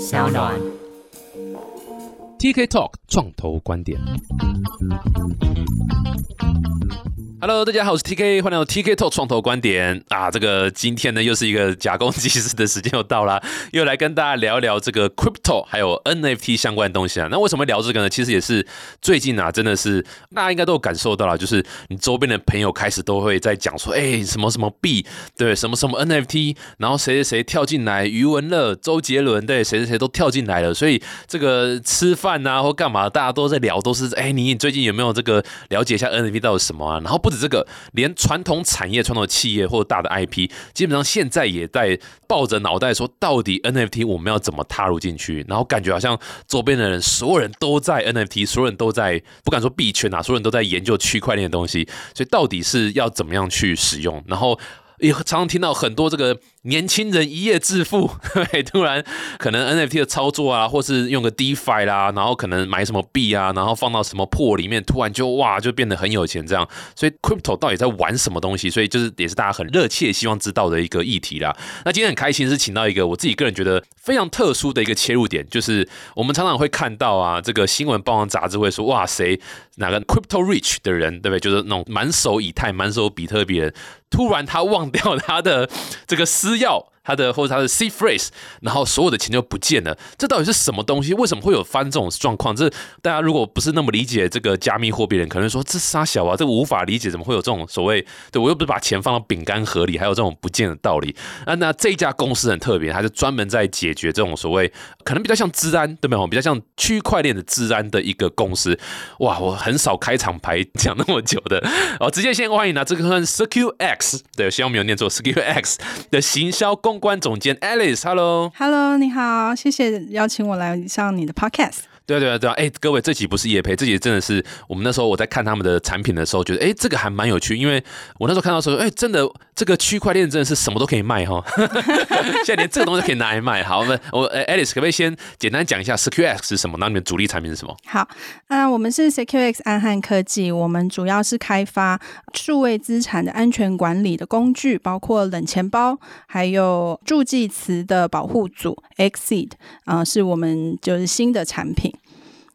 小暖。TK Talk 创投观点。Hello，大家好，我是 TK，欢迎来到 TK Talk 创投观点啊！这个今天呢，又是一个假公济私的时间又到啦，又来跟大家聊一聊这个 crypto 还有 NFT 相关的东西啊。那为什么聊这个呢？其实也是最近啊，真的是大家应该都有感受到了，就是你周边的朋友开始都会在讲说，哎，什么什么币，对，什么什么 NFT，然后谁谁谁跳进来，余文乐、周杰伦，对，谁谁谁都跳进来了，所以这个吃饭啊或干嘛，大家都在聊，都是哎，你最近有没有这个了解一下 NFT 到底什么啊？然后不不止这个，连传统产业、传统企业或者大的 IP，基本上现在也在抱着脑袋说，到底 NFT 我们要怎么踏入进去？然后感觉好像周边的人，所有人都在 NFT，所有人都在不敢说币圈啊，所有人都在研究区块链的东西，所以到底是要怎么样去使用？然后也常常听到很多这个。年轻人一夜致富，对，突然可能 NFT 的操作啊，或是用个 DeFi 啦，然后可能买什么币啊，然后放到什么破里面，突然就哇，就变得很有钱这样。所以 Crypto 到底在玩什么东西？所以就是也是大家很热切希望知道的一个议题啦。那今天很开心是请到一个我自己个人觉得非常特殊的一个切入点，就是我们常常会看到啊，这个新闻报章杂志会说哇，谁哪个 Crypto Rich 的人，对不对？就是那种满手以太、满手比特币人，突然他忘掉他的这个私钥。他的或者他的 C phrase，然后所有的钱就不见了，这到底是什么东西？为什么会有翻这种状况？这大家如果不是那么理解这个加密货币人，可能说这傻小啊，这无法理解，怎么会有这种所谓？对我又不是把钱放到饼干盒里，还有这种不见的道理。那那这一家公司很特别，它是专门在解决这种所谓可能比较像治安，对没有？比较像区块链的治安的一个公司。哇，我很少开场牌讲那么久的，哦，直接先欢迎啊，这个算 Secure X，对，希望没有念错，Secure X 的行销公。关总监 Alice，Hello，Hello，你好，谢谢邀请我来上你的 Podcast。对对对，哎，各位，这集不是叶培，这集真的是我们那时候我在看他们的产品的时候，觉得哎，这个还蛮有趣，因为我那时候看到说，哎，真的这个区块链真的是什么都可以卖哈，现在连这个东西都可以拿来卖。好，我们我 Alice 可不可以先简单讲一下 SecureX 是什么？那你们主力产品是什么？好，啊，我们是 SecureX 安汉科技，我们主要是开发数位资产的安全管理的工具，包括冷钱包，还有助记词的保护组 Exceed 啊，是我们就是新的产品。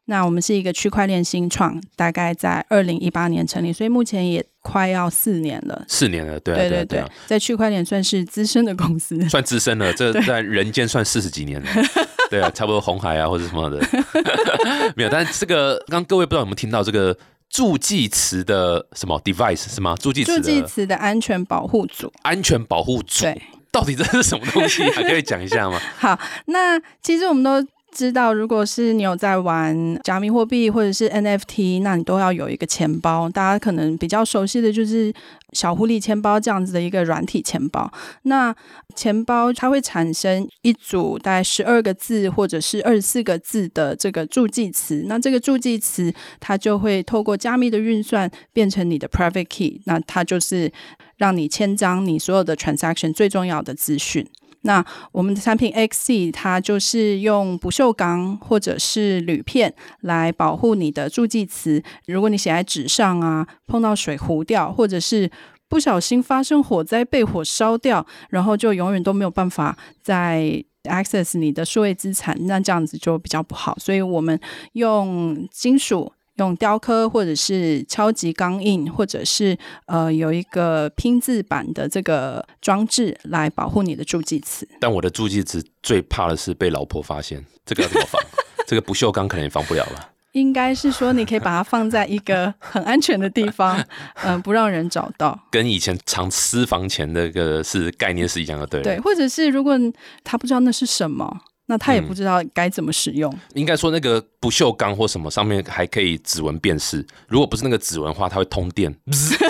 那我们是一个区块链新创，大概在二零一八年成立，所以目前也快要四年了。四年了，对对对对，在区块链算是资深的公司，算资深了。这 在人间算四十几年了，对啊，差不多红海啊或者什么的 没有。但这个刚各位不知道有没有听到这个助记词的什么 device 是吗？助记词助记词的安全保护组，安全保护组，对，到底这是什么东西？还可以讲一下吗？好，那其实我们都。知道，如果是你有在玩加密货币或者是 NFT，那你都要有一个钱包。大家可能比较熟悉的就是小狐狸钱包这样子的一个软体钱包。那钱包它会产生一组大概十二个字或者是二十四个字的这个助记词。那这个助记词它就会透过加密的运算变成你的 private key。那它就是让你签章你所有的 transaction 最重要的资讯。那我们的产品 XC 它就是用不锈钢或者是铝片来保护你的助记词。如果你写在纸上啊，碰到水糊掉，或者是不小心发生火灾被火烧掉，然后就永远都没有办法再 access 你的数位资产，那这样子就比较不好。所以我们用金属。用雕刻或者是超级钢印，或者是呃有一个拼字版的这个装置来保护你的助记词。但我的助记词最怕的是被老婆发现，这个要怎么防？这个不锈钢可能也防不了了？应该是说你可以把它放在一个很安全的地方，嗯，不让人找到。跟以前藏私房钱那个是概念是一样的，对对，或者是如果他不知道那是什么。那他也不知道该怎么使用。应该说，那个不锈钢或什么上面还可以指纹辨识。如果不是那个指纹的话，它会通电，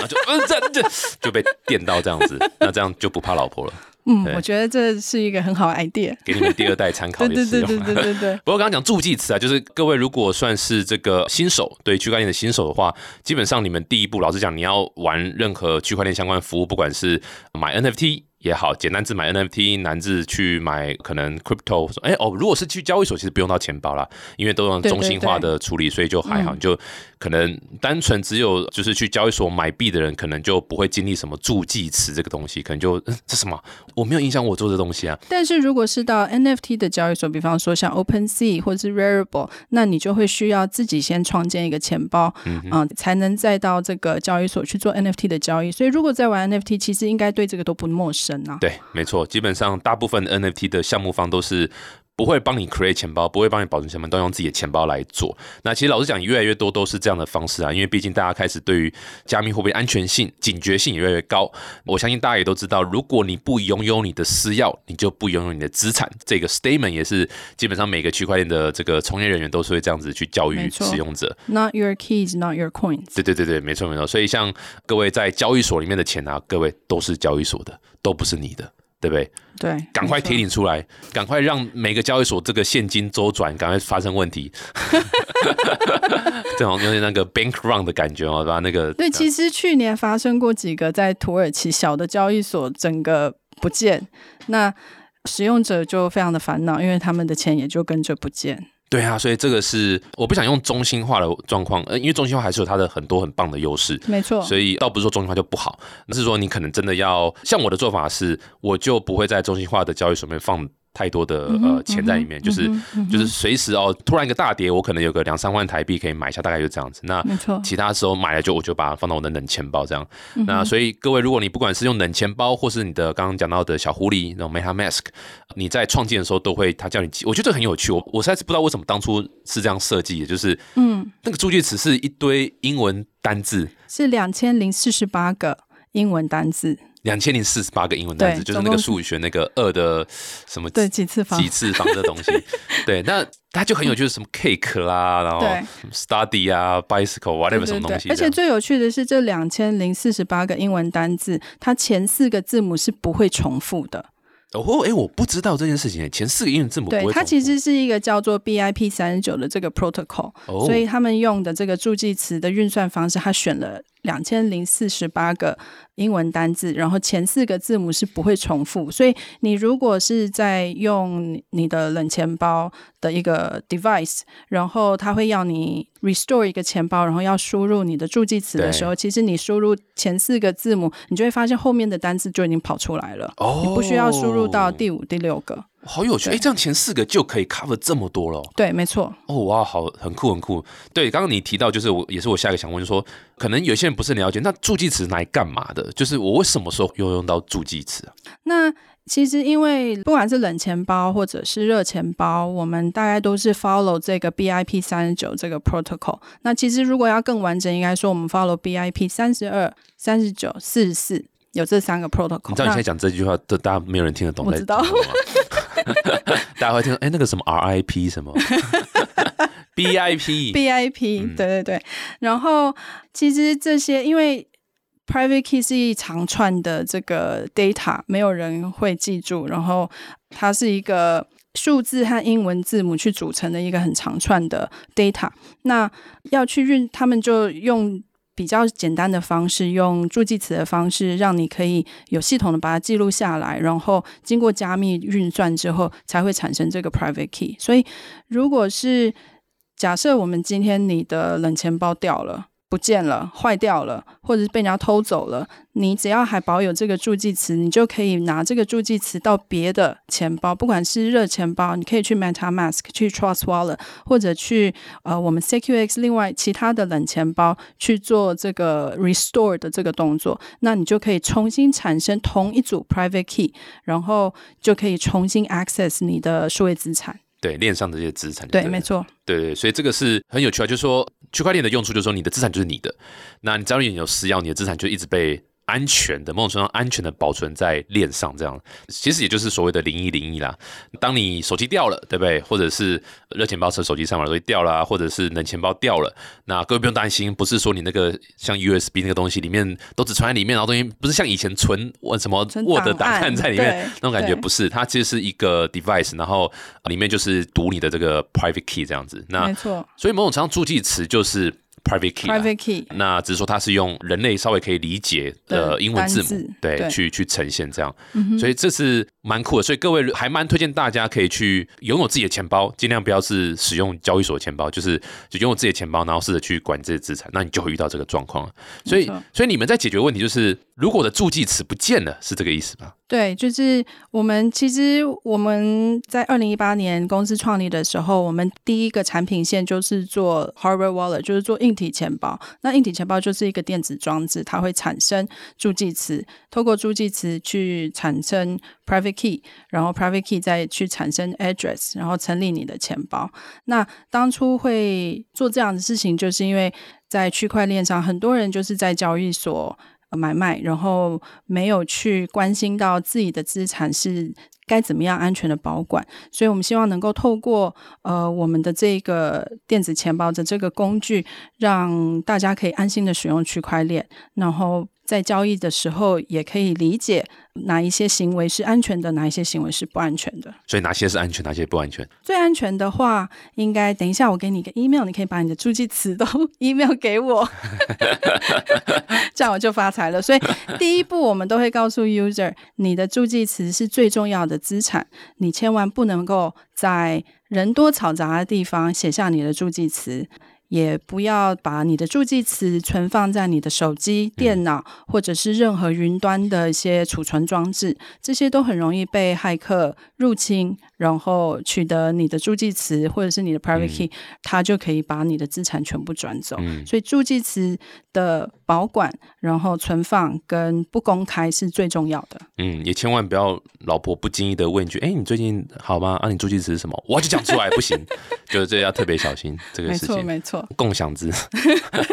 就嗯这这就被电到这样子。那这样就不怕老婆了。嗯，我觉得这是一个很好的 idea，给你们第二代参考。对对对对对对对。不过刚刚讲助记词啊，就是各位如果算是这个新手，对区块链的新手的话，基本上你们第一步，老实讲，你要玩任何区块链相关服务，不管是买 NFT。也好，简单字买 NFT，难字去买可能 crypto。说哎哦，如果是去交易所，其实不用到钱包啦，因为都用中心化的处理，所以就还好。就可能单纯只有就是去交易所买币的人，可能就不会经历什么助记词这个东西，可能就这什么我没有印象我做的东西啊。但是如果是到 NFT 的交易所，比方说像 OpenSea 或者是 Rarible，那你就会需要自己先创建一个钱包，嗯，才能再到这个交易所去做 NFT 的交易。所以如果在玩 NFT，其实应该对这个都不陌生。对，没错，基本上大部分 NFT 的项目方都是不会帮你 create 钱包，不会帮你保存钱包，都用自己的钱包来做。那其实老实讲，越来越多都是这样的方式啊，因为毕竟大家开始对于加密货币安全性警觉性也越来越高。我相信大家也都知道，如果你不拥有你的私钥，你就不拥有你的资产。这个 statement 也是基本上每个区块链的这个从业人员都是会这样子去教育使用者。Not your keys, not your coins。对对对对，没错没错。所以像各位在交易所里面的钱啊，各位都是交易所的。都不是你的，对不对？对，赶快提领出来，赶快让每个交易所这个现金周转，赶快发生问题。这好有点那个 bank run 的感觉哦，把那个。对，其实去年发生过几个在土耳其小的交易所整个不见，那使用者就非常的烦恼，因为他们的钱也就跟着不见。对啊，所以这个是我不想用中心化的状况，呃，因为中心化还是有它的很多很棒的优势，没错。所以倒不是说中心化就不好，而是说你可能真的要像我的做法是，我就不会在中心化的交易所面放。太多的呃钱在里面，就是就是随时哦，突然一个大跌，我可能有个两三万台币可以买一下，大概就这样子。那没错，其他时候买了就我就把它放到我的冷钱包这样。那所以各位，如果你不管是用冷钱包，或是你的刚刚讲到的小狐狸那种 MetaMask，你在创建的时候都会他叫你记，我觉得很有趣。我我实在是不知道为什么当初是这样设计的，就是嗯，那个助记词是一堆英文单字，是两千零四十八个英文单字。两千零四十八个英文单词，就是那个数学那个二的什么对几次方几次方的东西，对，那它就很有趣，什么 cake 啦，然后 study 啊，bicycle whatever 什么东西。而且最有趣的是，这两千零四十八个英文单字，它前四个字母是不会重复的。哦，哎，我不知道这件事情，前四个英文字母对它其实是一个叫做 BIP 三十九的这个 protocol，所以他们用的这个助记词的运算方式，它选了。两千零四十八个英文单字，然后前四个字母是不会重复，所以你如果是在用你的冷钱包的一个 device，然后它会要你 restore 一个钱包，然后要输入你的助记词的时候，其实你输入前四个字母，你就会发现后面的单字就已经跑出来了，你不需要输入到第五、第六个。好有趣，哎，这样前四个就可以 cover 这么多了。对，没错。哦，哇，好，很酷，很酷。对，刚刚你提到，就是我，也是我下一个想问，就是说，可能有些人不是很了解，那助记词拿来干嘛的？就是我为什么时候又用到助记词啊？那其实因为不管是冷钱包或者是热钱包，我们大概都是 follow 这个 BIP 三十九这个 protocol。那其实如果要更完整，应该说我们 follow BIP 三十二、三十九、四十四，有这三个 protocol。你知道你现在讲这句话，这大家没有人听得懂。我知道。大家会听，哎，那个什么 RIP 什么 BIP，BIP，对对对。然后其实这些，因为 private key 是一长串的这个 data，没有人会记住。然后它是一个数字和英文字母去组成的一个很长串的 data。那要去运，他们就用。比较简单的方式，用助记词的方式，让你可以有系统的把它记录下来，然后经过加密运算之后，才会产生这个 private key。所以，如果是假设我们今天你的冷钱包掉了。不见了，坏掉了，或者是被人家偷走了。你只要还保有这个助记词，你就可以拿这个助记词到别的钱包，不管是热钱包，你可以去 MetaMask、去 Trust Wallet，或者去呃我们 CQX 另外其他的冷钱包去做这个 Restore 的这个动作。那你就可以重新产生同一组 Private Key，然后就可以重新 Access 你的数位资产。对链上的这些资产，对，没错，对对，所以这个是很有趣啊，就是说区块链的用处，就是说你的资产就是你的，那你只要你有私钥，你的资产就一直被。安全的某种程度上安全的保存在链上，这样其实也就是所谓的零一零一啦。当你手机掉了，对不对？或者是热钱包从手机上面东西掉了，或者是冷钱包掉了，那各位不用担心，不是说你那个像 USB 那个东西里面都只存在里面，然后东西不是像以前存什么 Word 档案在里面那种感觉，不是，它其实是一个 device，然后里面就是读你的这个 private key 这样子。那没错，所以某种程度上助记词就是。Private key。private key，那只是说它是用人类稍微可以理解的的英文字母对，去去呈现这样，所以这是蛮酷的。所以各位还蛮推荐大家可以去拥有自己的钱包，尽量不要是使用交易所的钱包，就是就拥有自己的钱包，然后试着去管这些资产，那你就会遇到这个状况了。所以，所以你们在解决问题就是，如果我的助记词不见了，是这个意思吧？对，就是我们其实我们在二零一八年公司创立的时候，我们第一个产品线就是做 hardware wallet，就是做硬硬体钱包。那硬体钱包就是一个电子装置，它会产生助记词，透过助记词去产生 private key，然后 private key 再去产生 address，然后成立你的钱包。那当初会做这样的事情，就是因为在区块链上，很多人就是在交易所。买卖，然后没有去关心到自己的资产是该怎么样安全的保管，所以我们希望能够透过呃我们的这个电子钱包的这个工具，让大家可以安心的使用区块链，然后在交易的时候也可以理解哪一些行为是安全的，哪一些行为是不安全的。所以哪些是安全，哪些不安全？最安全的话，应该等一下我给你一个 email，你可以把你的助记词都 email 给我，这样我就发财了。所以第一步，我们都会告诉 user，你的助记词是最重要的资产，你千万不能够在人多嘈杂的地方写下你的助记词。也不要把你的助记词存放在你的手机、电脑，或者是任何云端的一些储存装置，这些都很容易被骇客入侵，然后取得你的助记词或者是你的 private key，、他就可以把你的资产全部转走。嗯所以助记词的保管、然后存放跟不公开是最重要的。嗯，也千万不要老婆不经意的问一句：“哎、你最近好吗？啊，你助记词是什么？”我就讲出来不行，就是这要特别小心这个没错，事情。没错。共享字，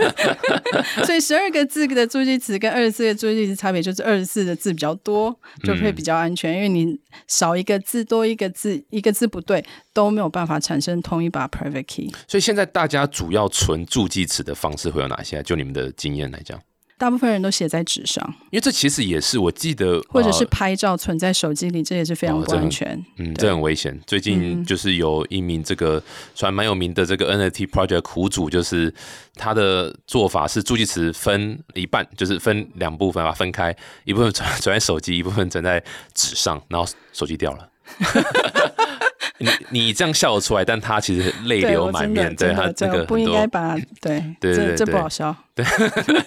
所以十二个字的助记词跟二十四个助记词差别就是二十四的字比较多，就会比较安全，因为你少一个字多一个字，一个字不对都没有办法产生同一把 private key。所以现在大家主要存助记词的方式会有哪些？就你们的经验来讲，大部分人都写在纸上，因为这其实也是我记得，或者是呃拍照存在手机里，这也是非常不安全。嗯，对这很危险。最近嗯就是有一名这个算蛮有名的这个 NFT project 苦主，就是他的做法是助记词分一半，就是分两部分把它分开，一部分存存在手机，一部分存在纸上，然后手机掉了。你你这样笑得出来，但他其实泪流满面，我真的对他这这个不应该把对对对这这对不好笑。对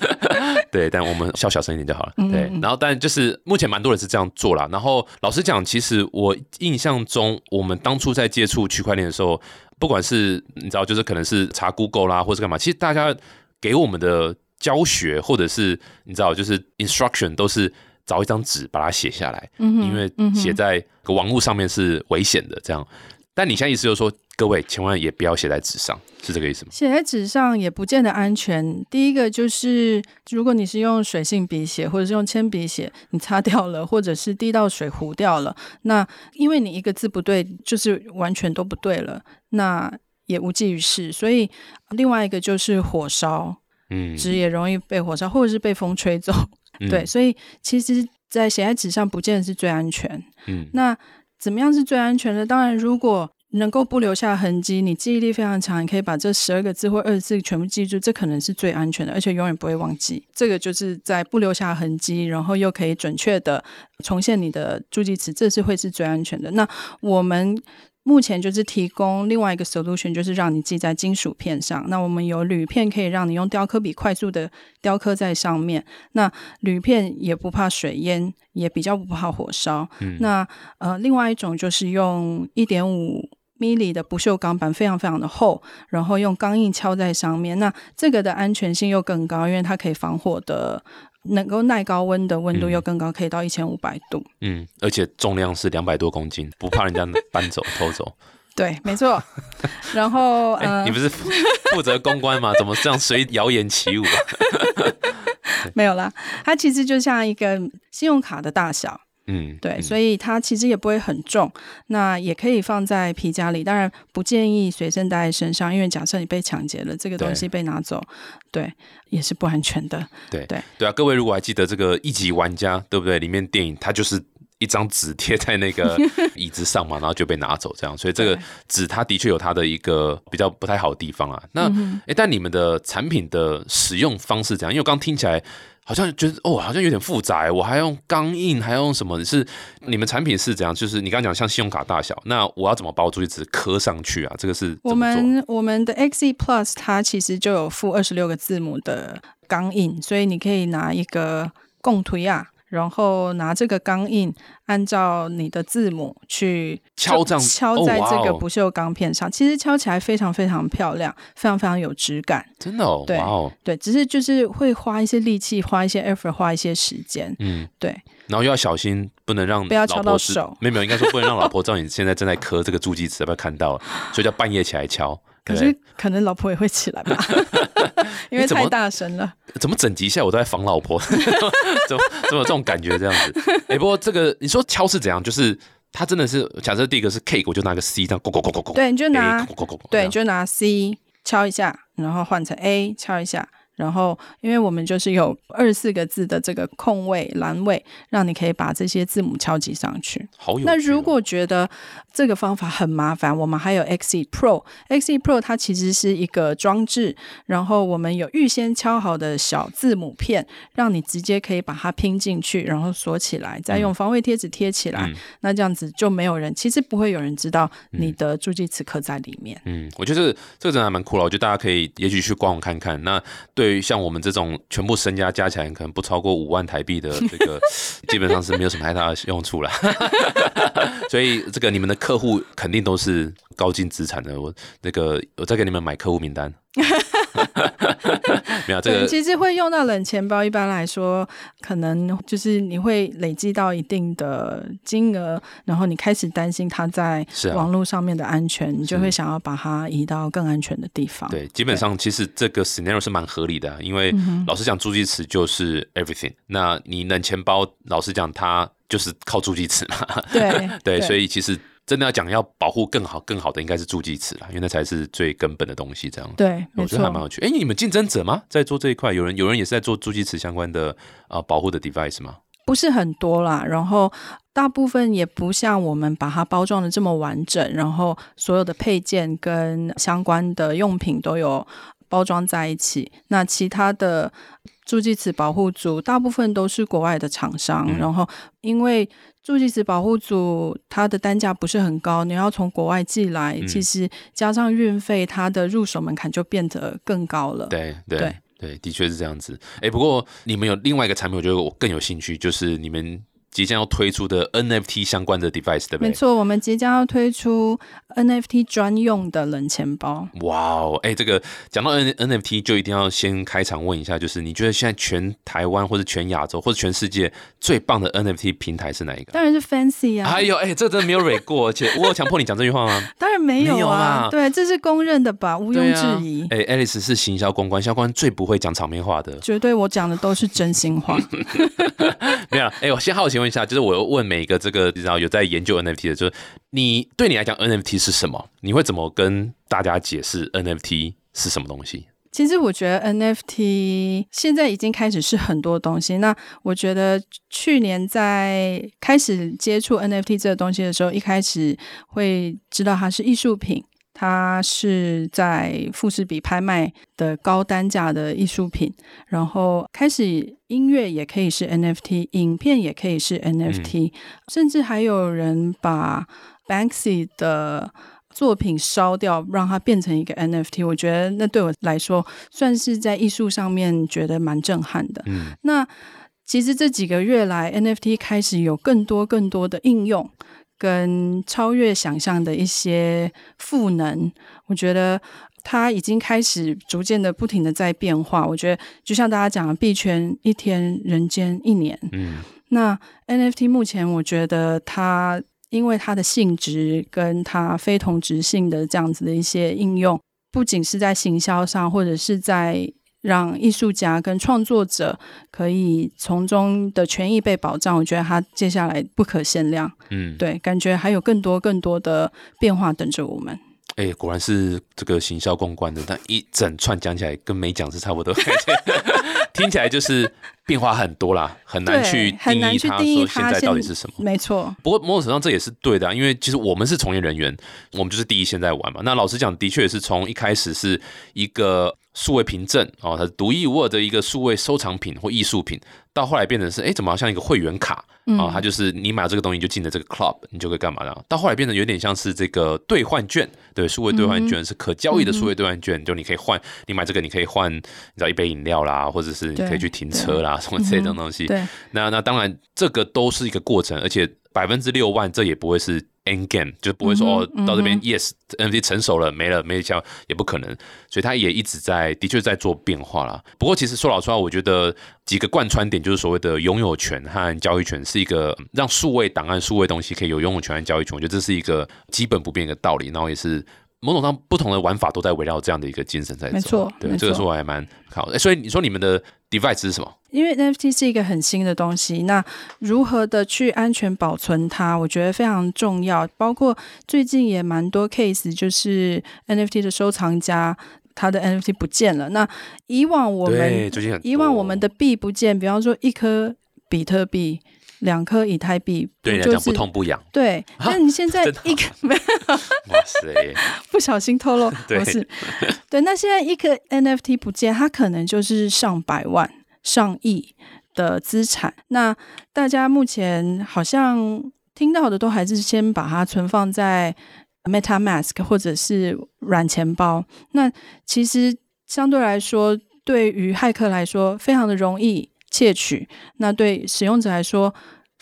对，但我们笑小声一点就好了。嗯对，然后但就是目前蛮多人是这样做啦。然后老实讲，其实我印象中，我们当初在接触区块链的时候，不管是你知道，就是可能是查 Google 啦，或是干嘛，其实大家给我们的教学或者是你知道，就是 instruction 都是找一张纸把它写下来，嗯因为写在网络上面是危险的。这样，但你现在意思就是说，各位千万也不要写在纸上，是这个意思吗？写在纸上也不见得安全。第一个就是，如果你是用水性笔写，或者是用铅笔写，你擦掉了，或者是滴到水糊掉了，那因为你一个字不对，就是完全都不对了，那也无济于事。所以，另外一个就是火烧，嗯，纸也容易被火烧，或者是被风吹走。嗯对，，所以其实，在写在纸上不见得是最安全。嗯那怎么样是最安全的？当然，如果能够不留下痕迹，你记忆力非常强，你可以把这十二个字或二十四个全部记住，这可能是最安全的，而且永远不会忘记。这个就是在不留下痕迹，然后又可以准确的重现你的助记词，这是会是最安全的。那我们。目前就是提供另外一个 solution，就是让你记在金属片上。那我们有铝片可以让你用雕刻笔快速的雕刻在上面。那铝片也不怕水淹，也比较不怕火烧。嗯那呃，另外一种就是用一点五。米里的不锈钢板非常非常的厚，然后用钢印敲在上面，那这个的安全性又更高，因为它可以防火的，能够耐高温的温度嗯又更高，可以到一千五百度。嗯，而且重量是两百多公斤，不怕人家 搬走偷走。对，没错。然后哎、呃你，不是负负责公关吗？怎么这样随谣言起舞啊？没有啦，它其实就像一个信用卡的大小，嗯，对，嗯所以它其实也不会很重，那也可以放在皮夹里。当然不建议随身带在身上，因为假设你被抢劫了，这个东西被拿走，对，也是不安全的。对对对啊，各位如果还记得这个一级玩家，对不对？里面电影它就是一张纸贴在那个 椅子上嘛，然后就被拿走这样。所以这个纸它的确有它的一个比较不太好的地方啊。那嗯哎、诶但你们的产品的使用方式怎样？因为我刚听起来。好像觉得哦，好像有点复杂欸。我还用钢印，还要用什么？是你们产品是怎样？就是你刚刚讲像信用卡大小，那我要怎么包出去？只是刻上去啊？这个是我们我们的 XE Plus 它其实就有附二十六个字母的钢印，所以你可以拿一个共推啊，然后拿这个钢印，按照你的字母去敲敲在这个哦不锈钢片上，其实敲起来非常非常漂亮，非常非常有质感。真的哦，对哇哦，对，只是就是会花一些力气，花一些 effort，花一些时间。嗯，对，然后又要小心，不能让不要敲到手没有没有，应该说不能让老婆知道你现在正在磕这个助记词，要不要看到？所以叫半夜起来敲。可是可能老婆也会起来吧，因为太大声了。怎么整集下来我都在防老婆，怎么怎么有这种感觉这样子？哎、不过这个你说敲是怎样？就是他真的是假设第一个是 cake，我就拿个 C 这样，咕咕咕咕咕，对，你就拿 A，咕咕咕咕对，你就拿 C 敲一下，然后换成 A 敲一下，然后因为我们就是有二十四个字的这个空位栏位，让你可以把这些字母敲击上去。好有哦、那如果觉得这个方法很麻烦，我们还有 Xe Pro。Xe Pro 它其实是一个装置，然后我们有预先敲好的小字母片，让你直接可以把它拼进去，然后锁起来，再用防伪贴纸贴起来。嗯那这样子就没有人，其实不会有人知道你的助记词刻在里面。嗯，我觉得这个真的还蛮酷了。我觉得大家可以也许去官网看看。那对于像我们这种全部身家加起来可能不超过五万台币的这个，基本上是没有什么太大的用处了。所以这个你们的客户肯定都是高净资产的。我那个我再给你们买客户名单。没有这，个其实会用到冷钱包，一般来说，可能就是你会累积到一定的金额，然后你开始担心它在网络上面的安全，你就会想要把它移到更安全的地方。对，基本上其实这个 scenario 是蛮合理的啊、因为嗯老实讲，助记词就是 everything。那你冷钱包，老实讲，它就是靠助记词嘛。对对，所以其实真的要讲要保护更好、更好的，应该是助记词啦，因为那才是最根本的东西。这样，对，我觉得还蛮。有趣。哎，你们竞争者吗？在做这一块，有人有人也是在做助记词相关的啊、呃保护的 device 吗？不是很多啦，然后大部分也不像我们把它包装的这么完整，然后所有的配件跟相关的用品都有包装在一起。那其他的助记词保护组大部分都是国外的厂商，嗯然后因为助记词保护组它的单价不是很高，你要从国外寄来，嗯其实加上运费，它的入手门槛就变得更高了。对对对对，的确是这样子。哎，不过你们有另外一个产品，我觉得我更有兴趣，就是你们即将要推出的 NFT 相关的 device，对不对？没错，我们即将要推出 NFT 专用的冷钱包。哇哦，哎，这个讲到 N NFT，就一定要先开场问一下，就是你觉得现在全台湾或者全亚洲或者全世界最棒的 NFT 平台是哪一个？当然是 Fancy 啊，哎呦，哎，这真的没有蕊过，而且 我有强迫你讲这句话吗？当然没有啊，啊对，这是公认的吧，毋庸置疑。哎，Alice 是行销公关，销官最不会讲场面话的。绝对，我讲的都是真心话。没有，哎，我先好奇问一下，就是我有问每一个这个你知道有在研究 NFT 的，就是你对你来讲 NFT 是什么？你会怎么跟大家解释 NFT 是什么东西？其实我觉得 NFT 现在已经开始是很多东西。那我觉得去年在开始接触 NFT 这个东西的时候，一开始会知道它是艺术品，它是在富士比拍卖的高单价的艺术品，然后开始音乐也可以是 NFT，影片也可以是 NFT，、甚至还有人把 Banksy 的作品烧掉，让它变成一个 NFT，我觉得那对我来说算是在艺术上面觉得蛮震撼的。嗯，那其实这几个月来，NFT 开始有更多更多的应用，跟超越想象的一些赋能，我觉得。它已经开始逐渐的、不停的在变化。我觉得，就像大家讲的，币圈一天，人间一年。嗯，那 NFT 目前我觉得它因为它的性质跟它非同质性的这样子的一些应用，不仅是在行销上，或者是在让艺术家跟创作者可以从中的权益被保障，我觉得它接下来不可限量。嗯，对，感觉还有更多更多的变化等着我们。哎、果然是这个行销公关的，但一整串讲起来跟没讲是差不多。听起来就是变化很多啦，很难去定义它说现在到底是什么。没错，不过某种程度上这也是对的、啊，因为其实我们是从业人员，我们就是第一线在玩嘛。那老实讲，的确也是从一开始是一个数位凭证哦，它是独一无二的一个数位收藏品或艺术品，到后来变成是哎，怎么好像一个会员卡嗯啊、它就是你买这个东西就进了这个 club，你就可以干嘛的。到后来变成有点像是这个兑换券，对，数位兑换券、是可交易的数位兑换券，就你可以换，你买这个你可以换，你知道一杯饮料啦，或者是你可以去停车啦，什么之类的东西。对，那那当然，这个都是一个过程，而且百分之六万这也不会是 end game，就不会说、嗯哦到这边嗯 yes NFT 成熟了没了没效也不可能，所以它也一直在的确在做变化啦。不过其实说老实话，我觉得几个贯穿点就是所谓的拥有权和交易权是一个嗯让数位档案、数位东西可以有拥有权和交易权，我觉得这是一个基本不变的道理，然后也是。某种上不同的玩法都在围绕这样的一个精神在走，没错对，这个错说我还蛮好的。哎所以你说你们的 device 是什么？因为 NFT 是一个很新的东西，那如何的去安全保存它，我觉得非常重要。包括最近也蛮多 case，就是 NFT 的收藏家他的 NFT 不见了。那以往我对，们最近很以往我们的币不见，比方说一颗比特币、两颗以太币，就是对你来讲不痛不痒。对，啊那你现在一个 没有哇塞，不小心透露，对不是对。那现在一个 NFT 不见，它可能就是上百万、上亿的资产。那大家目前好像听到的都还是先把它存放在 MetaMask 或者是软钱包。那其实相对来说，对于骇客来说非常的容易窃取，那对使用者来说。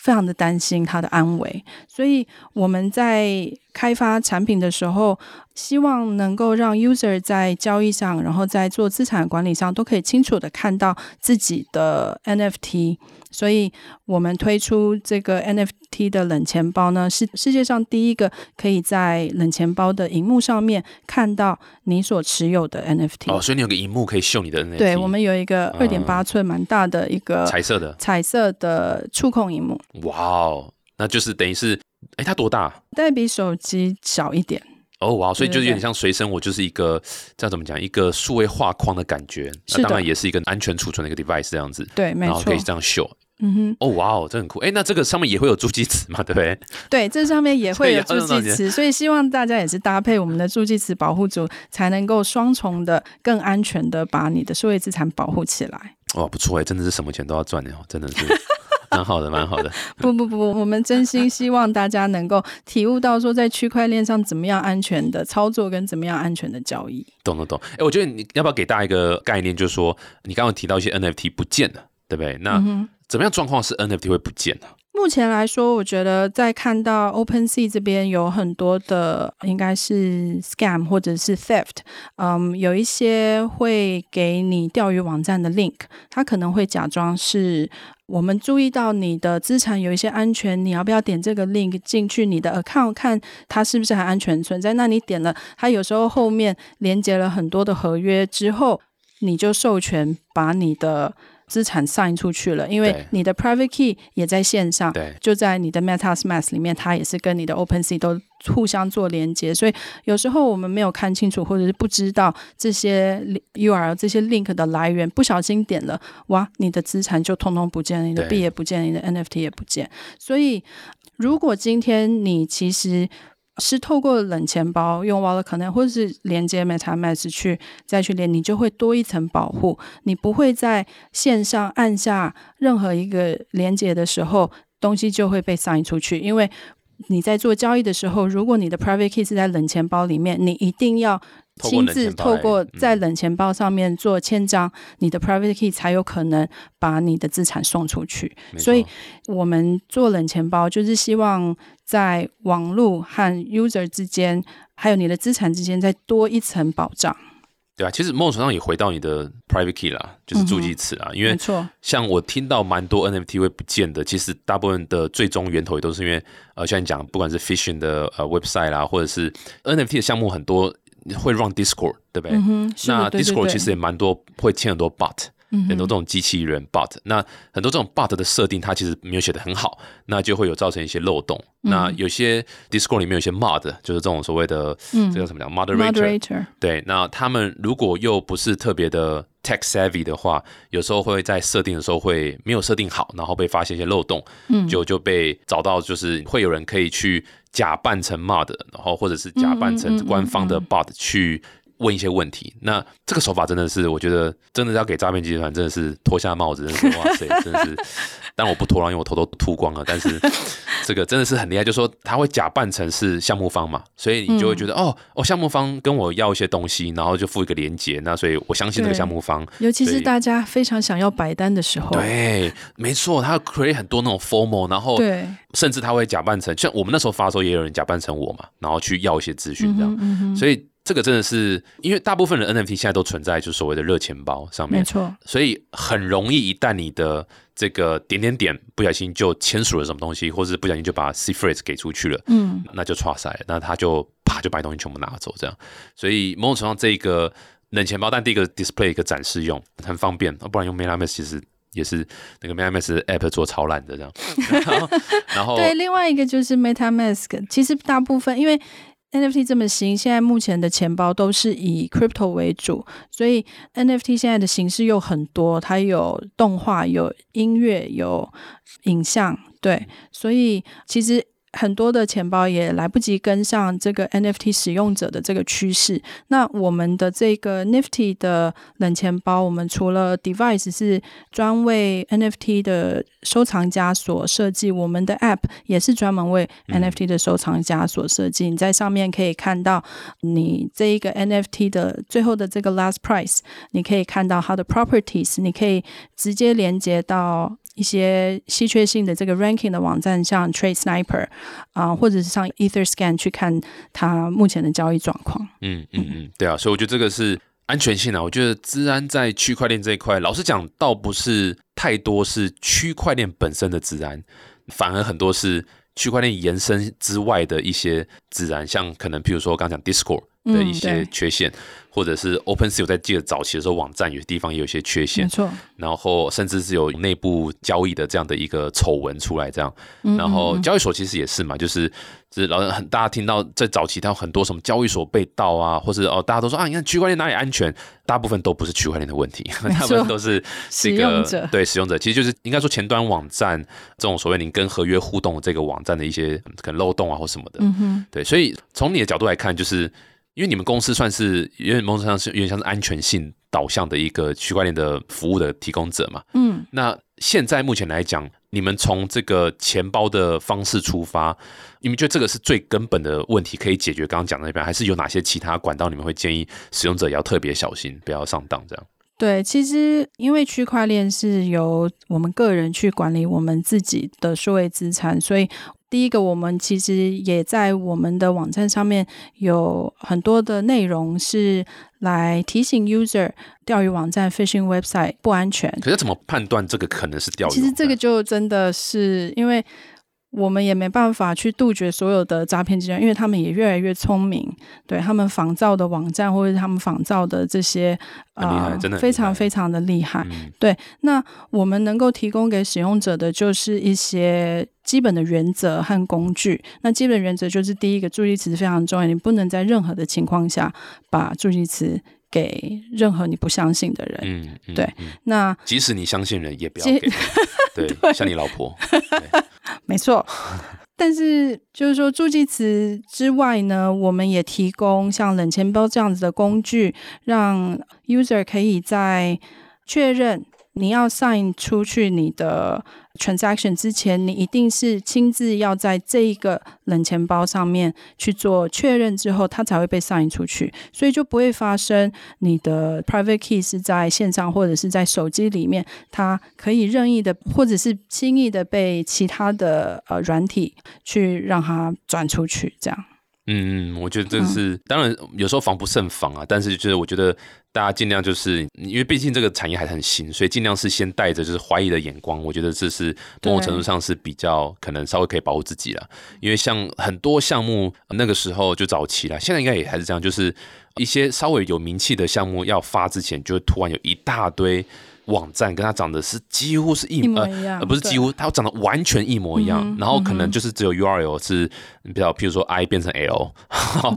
非常的担心他的安危，所以我们在开发产品的时候，希望能够让 user 在交易上，然后在做资产管理上，都可以清楚的看到自己的 NFT。所以我们推出这个 NFT 的冷钱包呢，是世界上第一个可以在冷钱包的荧幕上面看到你所持有的 NFT。哦，所以你有个荧幕可以秀你的 NFT，对，我们有一个嗯二点八寸蛮大的一个彩色的，彩色的触控荧幕，哇哦，那就是等于是，哎，它多大？大概比手机小一点。哦哇，所以就是有点像随身，我就是一个这样怎么讲，一个数位画框的感觉。那当然也是一个安全储存的一个 device 这样子，对，没错然后可以。这样秀。嗯哼。哦哇哦，这很酷。哎，那这个上面也会有助记词嘛，对不对？对，这上面也会有 助记词，所以希望大家也是搭配我们的助记词保护组，才能够双重的、更安全的把你的数位资产保护起来。哇，不错哎，真的是什么钱都要赚的哦，真的是蛮好的，蛮好的。不不不，我们真心希望大家能够体悟到说，在区块链上怎么样安全的操作，跟怎么样安全的交易。懂懂懂。哎，我觉得你要不要给大家一个概念，就是说你刚刚提到一些 NFT 不见了，对不对？那。怎么样状况是 NFT 会不见呢、目前来说，我觉得在看到 OpenSea 这边有很多的应该是 scam 或者是 theft，嗯，有一些会给你钓鱼网站的 link，它可能会假装是我们注意到你的资产有一些安全，你要不要点这个 link 进去你的 account 看它是不是还安全存在？那你点了，它有时候后面连接了很多的合约之后，你就授权把你的资产 sign 出去了，因为你的 private key 也在线上，对，就在你的 MetaMask 里面，它也是跟你的 OpenSea 都互相做连接，所以有时候我们没有看清楚，或者是不知道这些 URL 这些 link 的来源，不小心点了，哇，你的资产就通通不见了，你的对。币也不见，你的 NFT 也不见。所以，如果今天你其实是透过冷钱包用 Wallet 可能或者是连接 MetaMask 去再去连，你就会多一层保护，你不会在线上按下任何一个连接的时候，东西就会被 sign 出去，因为你在做交易的时候，如果你的 private key 是在冷钱包里面，你一定要亲自透过嗯在冷钱包上面做签章，你的 private key 才有可能把你的资产送出去。所以我们做冷钱包，就是希望在网络和 user 之间，还有你的资产之间，再多一层保障。对啊，其实某种程度上也回到你的 private key 啦，就是助记词啊，因为，像我听到蛮多 NFT 会不见的，其实大部分的最终源头也都是因为呃，像你讲，不管是 phishing 的呃 website 啦，或者是 NFT 的项目很多会 run Discord，对不对？那 Discord 其实也蛮多会签很多 bot，嗯很多哼这种机器人 bot，那很多这种 bot 的设定，它其实没有写的很好，那就会有造成一些漏洞。那有些 Discord 里面有一些 mod，就是这种所谓的嗯。这叫什么讲 moderator，moderator，对，那他们如果又不是特别的 tech savvy 的话，有时候会在设定的时候会没有设定好，然后被发现一些漏洞，嗯。就就被找到，就是会有人可以去假扮成 mod，然后或者是假扮成官方的 bot 去问一些问题。那这个手法真的是，我觉得真的要给诈骗集团真的是脱下帽子，真的是哇塞，真的是。但我不脱了，因为我头都秃光了。但是 这个真的是很厉害，就是说他会假扮成是项目方嘛，所以你就会觉得、哦哦，项目方跟我要一些东西，然后就附一个链接，那所以我相信这个对项目方。尤其是大家非常想要白单的时候，对，没错，他 create 很多那种 formal，然后对，甚至他会假扮成像我们那时候发的时候，也有人假扮成我嘛，然后去要一些资讯这样。嗯哼所以这个真的是，因为大部分的 NFT 现在都存在就是所谓的热钱包上面，没错，所以很容易一旦你的这个点点点不小心就签署了什么东西，或是不小心就把 C phrase 给出去了，嗯，那就错赛，那他就啪就把东西全部拿走这样。所以某种程度上，这个冷钱包，但第一个 display 一个展示用很方便，不然用 MetaMask 其实。也是那个 MetaMask app 做超烂的这样，然 后然后对，另外一个就是 MetaMask，其实大部分因为 NFT 这么新，现在目前的钱包都是以 crypto 为主，所以 NFT 现在的形式又很多，它有动画、有音乐、有影像，对，所以其实。很多的钱包也来不及跟上这个 NFT 使用者的这个趋势。那我们的这个 Nifty 的冷钱包，我们除了 device 是专为 NFT 的收藏家所设计，我们的 App 也是专门为 NFT 的收藏家所设计。你在上面可以看到你这一个 NFT 的最后的这个 last price，你可以看到它的 properties，你可以直接连接到。一些稀缺性的这个 ranking 的网站，像 Trade Sniper 啊、或者是上 EtherScan 去看它目前的交易状况。嗯嗯嗯，对啊，所以我觉得这个是安全性啊。我觉得治安在区块链这一块，老实讲，倒不是太多是区块链本身的治安，反而很多是区块链延伸之外的一些治安，像可能譬如说刚刚讲 Discord 的一些缺陷，或者是 OpenSea，我在记得早期的时候，网站有些地方也有一些缺陷没陷，错，然后甚至是有内部交易的这样的一个丑闻出来，这样。嗯然后交易所其实也是嘛，就是就是老人很大家听到在早期，它有很多什么交易所被盗啊，或是哦大家都说啊，你看区块链哪里安全？大部分都不是区块链的问题，没大部分都是这个对使用者，其实就是应该说前端网站这种所谓你跟合约互动的这个网站的一些可能漏洞啊或什么的。嗯哼，对，所以从你的角度来看，就是因为你们公司算是有点某种程度上是有点像是安全性导向的一个区块链的服务的提供者嘛。嗯，那现在目前来讲，你们从这个钱包的方式出发，你们觉得这个是最根本的问题可以解决？刚刚讲的那边，还是有哪些其他管道你们会建议使用者也要特别小心，不要上当这样？对，其实因为区块链是由我们个人去管理我们自己的数位资产，所以第一个，我们其实也在我们的网站上面有很多的内容是来提醒 user 钓鱼网站 phishing website 不安全。可是怎么判断这个可能是钓鱼？其实这个就真的是因为。我们也没办法去杜绝所有的诈骗集团，因为他们也越来越聪明，对他们仿造的网站或者是他们仿造的这些很厉害真的非常非常的厉害。嗯对，那我们能够提供给使用者的就是一些基本的原则和工具。那基本原则就是第一个，助记词非常重要，你不能在任何的情况下把助记词给任何你不相信的人。嗯，嗯对嗯那即使你相信人，也不要给。对，像你老婆，没错。但是，就是说，助记词之外呢，我们也提供像冷钱包这样子的工具，让 user 可以在确认你要 sign 出去你的 transaction 之前，你一定是亲自要在这一个冷钱包上面去做确认之后，它才会被 sign 出去，所以就不会发生你的 private key 是在线上或者是在手机里面，它可以任意的或者是轻易的被其他的呃软体去让它转出去，这样。嗯嗯，我觉得这是、当然有时候防不胜防啊，但是就是我觉得大家尽量就是因为毕竟这个产业还很新，所以尽量是先带着就是怀疑的眼光，我觉得这是某种程度上是比较可能稍微可以保护自己了。因为像很多项目那个时候就早期了，现在应该也还是这样，就是一些稍微有名气的项目要发之前，就会突然有一大堆网站跟它长得是几乎是一一模一样呃，不是几乎，它长得完全一模一样，嗯然后可能就是只有 URL 是比较，譬如说 I 变成 L，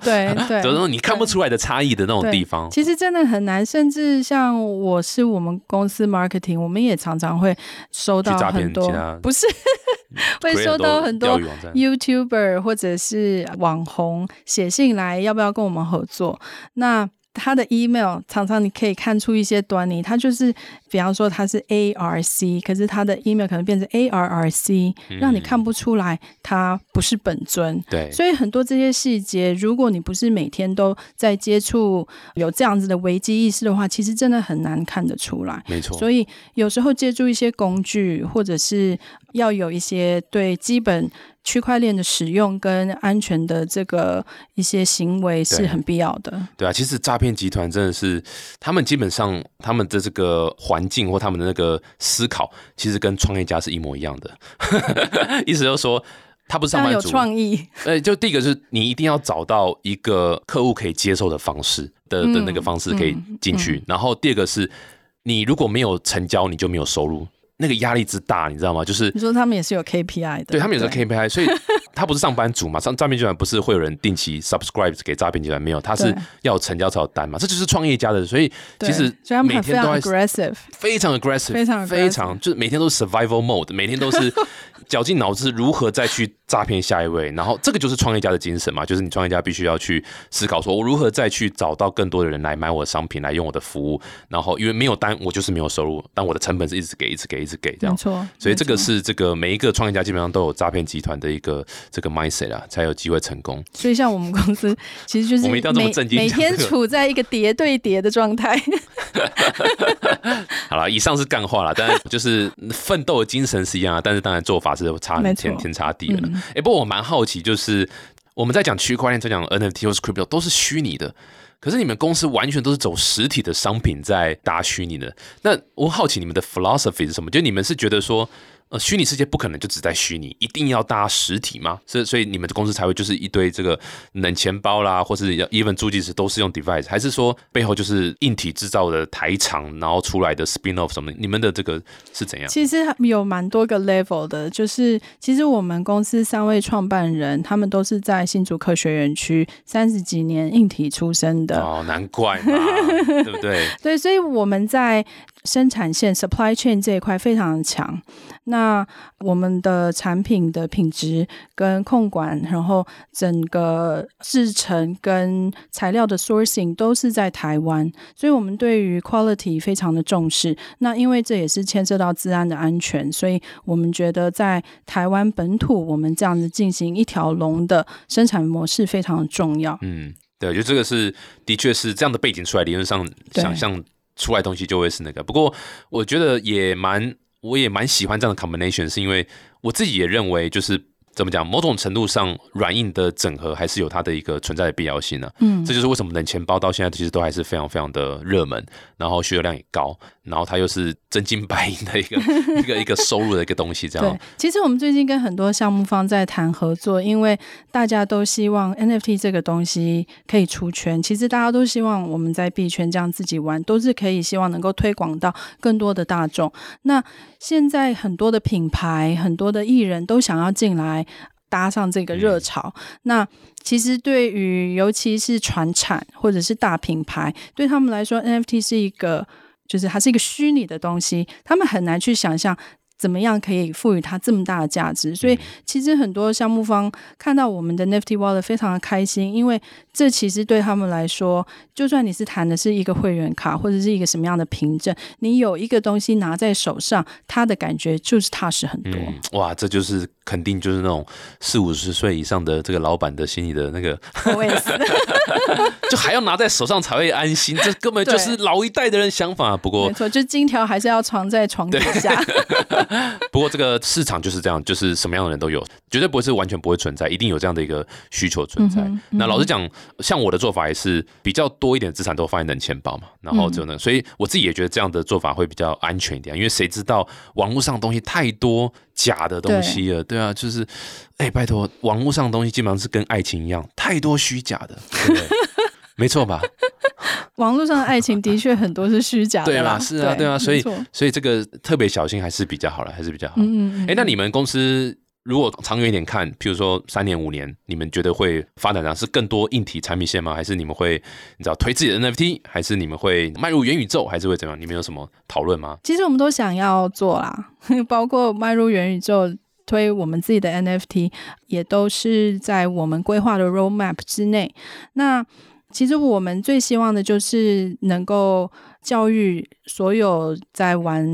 对 对，就是说你看不出来的差异的那种地方。其实真的很难，甚至像我是我们公司 marketing，我们也常常会收到很多，不是会收到很多，YouTuber 或者是网红写信来，要不要跟我们合作？那他的 email 常常你可以看出一些端倪，他就是比方说他是 ARC，可是他的 email 可能变成 ARRC，让你看不出来他不是本尊。对，所以很多这些细节，如果你不是每天都在接触有这样子的危机意识的话，其实真的很难看得出来。没错。所以有时候借助一些工具，或者是要有一些对基本区块链的使用跟安全的这个一些行为是很必要的。对啊，其实诈骗集团真的是，他们基本上他们的这个环境或他们的那个思考，其实跟创业家是一模一样的。意思就是说，他不是上班族，创意，呃，就第一个是你一定要找到一个客户可以接受的方式的的那个方式可以进去，然后第二个是你如果没有成交，你就没有收入，那个压力之大，你知道吗？就是你说他们也是有 KPI 的，对他们有个对 KPI，所以他不是上班族嘛，上诈骗集团不是会有人定期 subscribe 给诈骗集团，没有，他是要有成交才有单嘛，这就是创业家的，所以其实所以每天都在 aggressive，非常 aggressive，非常非常就是每天都是 survival mode，每天都是绞尽脑汁如何再去诈骗下一位，然后这个就是创业家的精神嘛，就是你创业家必须要去思考说，我如何再去找到更多的人来买我的商品，来用我的服务，然后因为没有单，我就是没有收入，但我的成本是一直给，一直给，一直给这样。没错。所以这个，是这个每一个创业家基本上都有诈骗集团的一个这个 mindset 啊，才有机会成功。所以像我们公司其实就是我们一定要这么每正经每天处在一个叠对叠的状态。好了，以上是干话了，但是就是奋斗的精神是一样啊，但是当然做法是差天天差地远了。嗯哎、不过我蛮好奇，就是我们在讲区块链，在讲 NFT 或是 crypto 都是虚拟的，可是你们公司完全都是走实体的商品在搭虚拟的。那我好奇你们的 philosophy 是什么？就你们是觉得说，呃，虚拟世界不可能就只在虚拟，一定要搭实体吗？所以所以你们的公司才会就是一堆这个冷钱包啦，或是 even 助记词都是用 device，还是说背后就是硬体制造的台厂，然后出来的 spin off 什么的？你们的这个是怎样？其实有蛮多个 level 的，就是其实我们公司三位创办人，他们都是在新竹科学园区三十几年硬体出身的，哦，难怪嘛，对不对？对，所以我们在生产线 supply chain 这一块非常的强。那我们的产品的品质跟控管，然后整个制成跟材料的 sourcing 都是在台湾，所以我们对于 quality 非常的重视。那因为这也是牵涉到治安的安全，所以我们觉得在台湾本土，我们这样子进行一条龙的生产模式非常的重要。嗯，对，就这个是的确是这样的背景出来，理论上想象出来东西就会是那个。不过我觉得也蛮，我也蛮喜欢这样的 combination，是因为我自己也认为就是。怎么讲？某种程度上，软硬的整合还是有它的一个存在的必要性呢、嗯这就是为什么冷钱包到现在其实都还是非常非常的热门，然后需求量也高，然后它又是真金白银的一个 一个一个收入的一个东西，这样对，其实我们最近跟很多项目方在谈合作，因为大家都希望 NFT 这个东西可以出圈。其实大家都希望我们在币圈这样自己玩，都是可以希望能够推广到更多的大众。那现在很多的品牌、很多的艺人都想要进来搭上这个热潮。那其实对于尤其是传产或者是大品牌，对他们来说，NFT 是一个就是它是一个虚拟的东西，他们很难去想象。怎么样可以赋予它这么大的价值？所以其实很多项目方看到我们的 Nifty Wallet 非常的开心，因为这其实对他们来说，就算你是谈的是一个会员卡或者是一个什么样的凭证，你有一个东西拿在手上，它的感觉就是踏实很多。嗯，哇，这就是肯定就是那种四五十岁以上的这个老板的心里的那个，就还要拿在手上才会安心，这根本就是老一代的人想法。不过没，错，就金条还是要藏在床底下。不过这个市场就是这样，就是什么样的人都有，绝对不会是完全不会存在，一定有这样的一个需求存在。那老实讲，像我的做法也是比较多一点资产都放在冷钱包嘛，然后就嗯呢，所以我自己也觉得这样的做法会比较安全一点，因为谁知道网络上的东西太多假的东西了，对啊，就是，哎，拜托，网络上的东西基本上是跟爱情一样，太多虚假的，对不对？没错吧？网络上的爱情的确很多是虚假的啦，对啦，是啊，对啊，所以所以这个特别小心还是比较好了，还是比较好。嗯嗯嗯哎，那你们公司如果长远一点看，譬如说三年五年，你们觉得会发展上是更多硬体产品线吗？还是你们会你知道推自己的 NFT？还是你们会迈入元宇宙？还是会怎样？你们有什么讨论吗？其实我们都想要做啦，包括迈入元宇宙。推我们自己的 NFT 也都是在我们规划的 roadmap 之内。那其实我们最希望的就是能够教育所有在玩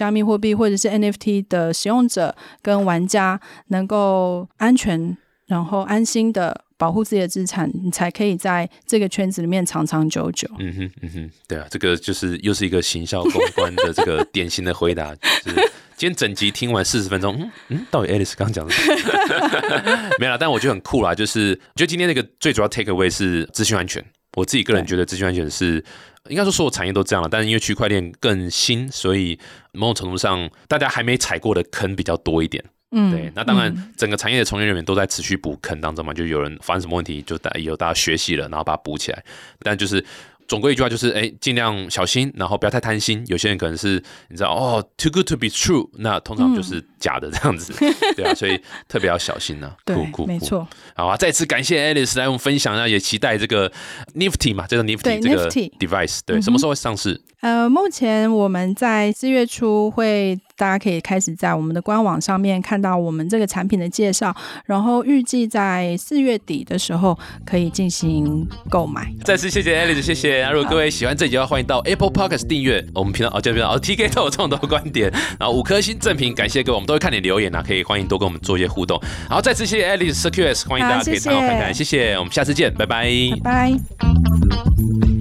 加密货币或者是 NFT 的使用者跟玩家，能够安全然后安心的保护自己的资产，你才可以在这个圈子里面长长久久。嗯哼，嗯哼，对啊，这个就是又是一个行销公关的这个 典型的回答，就是今天整集听完四十分钟，嗯嗯，到底 Alice 刚刚讲的什么 没有啦，但我觉得很酷啦，就是我觉得今天那个最主要 take away 是资讯安全。我自己个人觉得资讯安全是应该说所有产业都这样了，但是因为区块链更新，所以某种程度上大家还没踩过的坑比较多一点。嗯，对，那当然嗯整个产业的从业人员都在持续补坑当中嘛，就有人发生什么问题，就大有大家学习了，然后把它补起来。但就是总归一句话，就是哎，尽量小心，然后不要太贪心。有些人可能是你知道哦，too good to be true，那通常就是假的这样子，对啊，所以特别要小心呢、对酷酷，酷。没错。好啊，再次感谢 Alice 来我们分享，那也期待这个 Nifty 嘛，这个 Nifty 对这个 device，对，嗯什么时候会上市？呃，目前我们在四月初会，大家可以开始在我们的官网上面看到我们这个产品的介绍，然后预计在四月底的时候可以进行购买。再次谢谢 Alice，谢谢。那如果各位喜欢这集的话，欢迎到 Apple Podcast 订阅我们频道哦，这边哦 TK 都有这么多观点，然后五颗星正评，感谢各位，我们都会看你留言啊，可以欢迎多跟我们做一些互动。然后再次谢谢 Alice CQS，欢迎大家可以参考看看，谢谢，我们下次见，拜拜拜拜。